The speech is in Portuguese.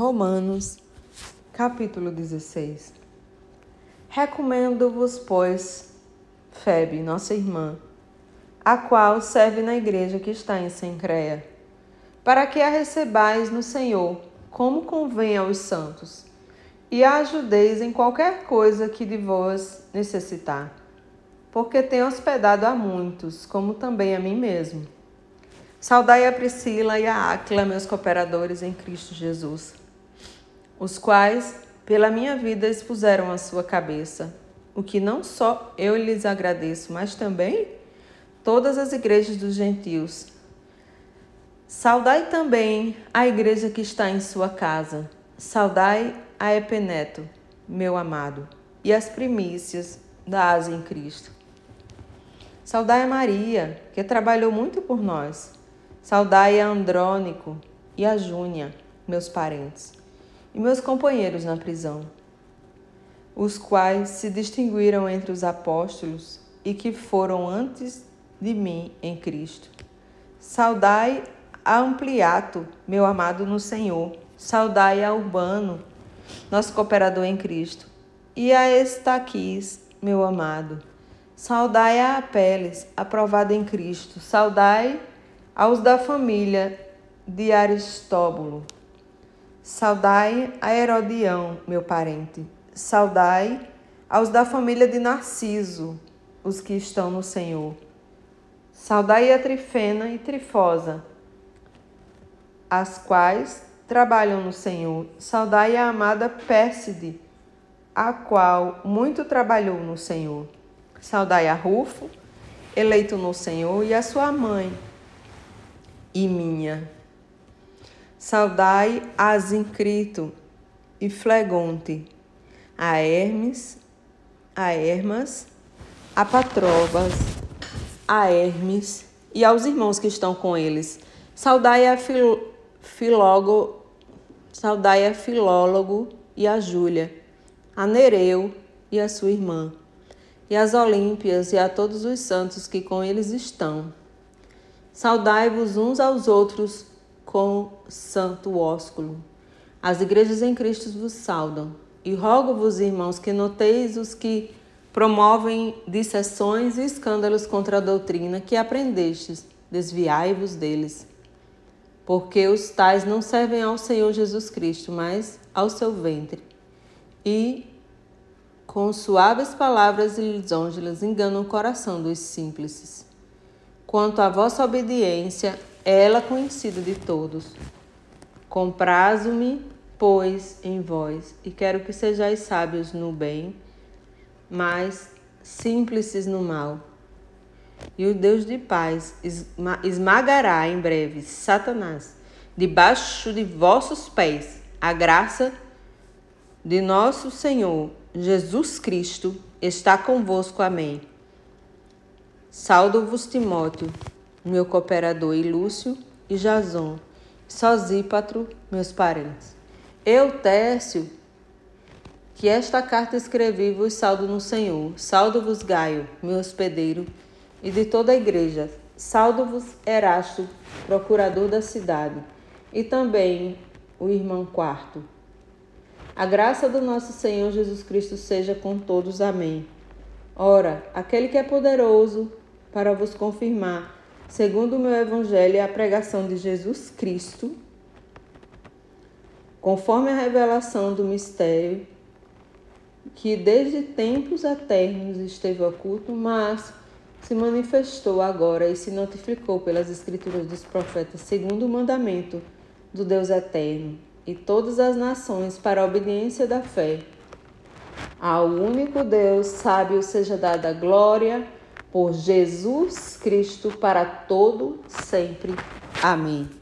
Romanos, capítulo 16. Recomendo-vos, pois, Febe, nossa irmã, a qual serve na igreja que está em Sencreia, para que a recebais no Senhor, como convém aos santos, e a ajudeis em qualquer coisa que de vós necessitar, porque tenho hospedado a muitos, como também a mim mesmo. Saudai a Priscila e a Áquila, meus cooperadores em Cristo Jesus os quais pela minha vida expuseram a sua cabeça, o que não só eu lhes agradeço, mas também todas as igrejas dos gentios. Saudai também a igreja que está em sua casa. Saudai a Epeneto, meu amado, e as primícias da Ásia em Cristo. Saudai a Maria, que trabalhou muito por nós. Saudai a Andrônico e a Júnia, meus parentes e meus companheiros na prisão, os quais se distinguiram entre os apóstolos e que foram antes de mim em Cristo. Saudai a Ampliato, meu amado no Senhor. Saudai a Urbano, nosso cooperador em Cristo. E a Estaquis, meu amado. Saudai a Apeles, aprovado em Cristo. Saudai aos da família de Aristóbulo. Saudai a Herodião, meu parente. Saudai aos da família de Narciso, os que estão no Senhor. Saudai a Trifena e Trifosa, as quais trabalham no Senhor. Saudai a amada Pérside, a qual muito trabalhou no Senhor. Saudai a Rufo, eleito no Senhor, e a sua mãe e minha Saudai a Zincrito e Flegonte, a Hermes, a Hermas, a Patrobas, a Hermes e aos irmãos que estão com eles. Saudai a Fil Filólogo, saudai a Filólogo e a Júlia, a Nereu e a sua irmã, e as Olímpias e a todos os santos que com eles estão. Saudai-vos uns aos outros com santo ósculo. As igrejas em Cristo vos saudam. E rogo-vos, irmãos, que noteis os que promovem dissessões e escândalos contra a doutrina que aprendestes, desviai-vos deles. Porque os tais não servem ao Senhor Jesus Cristo, mas ao seu ventre. E, com suaves palavras e lisonjelas, enganam o coração dos simples. Quanto à vossa obediência, ela conhecida de todos. Comprazo-me, pois, em vós, e quero que sejais sábios no bem, mas simples no mal. E o Deus de paz esmagará em breve Satanás debaixo de vossos pés. A graça de nosso Senhor Jesus Cristo está convosco. Amém. Saldo-vos, Timóteo meu cooperador Ilúcio e Jason, Sosípatro, meus parentes. Eu, Tércio, que esta carta escrevi vos saldo no Senhor. Saldo-vos Gaio, meu hospedeiro, e de toda a igreja. Saldo-vos Erasto, procurador da cidade, e também o irmão Quarto. A graça do nosso Senhor Jesus Cristo seja com todos. Amém. Ora, aquele que é poderoso para vos confirmar segundo o meu evangelho, é a pregação de Jesus Cristo, conforme a revelação do mistério que desde tempos eternos esteve oculto, mas se manifestou agora e se notificou pelas escrituras dos profetas, segundo o mandamento do Deus eterno, e todas as nações para a obediência da fé. Ao único Deus sábio seja dada glória por Jesus Cristo para todo sempre. Amém.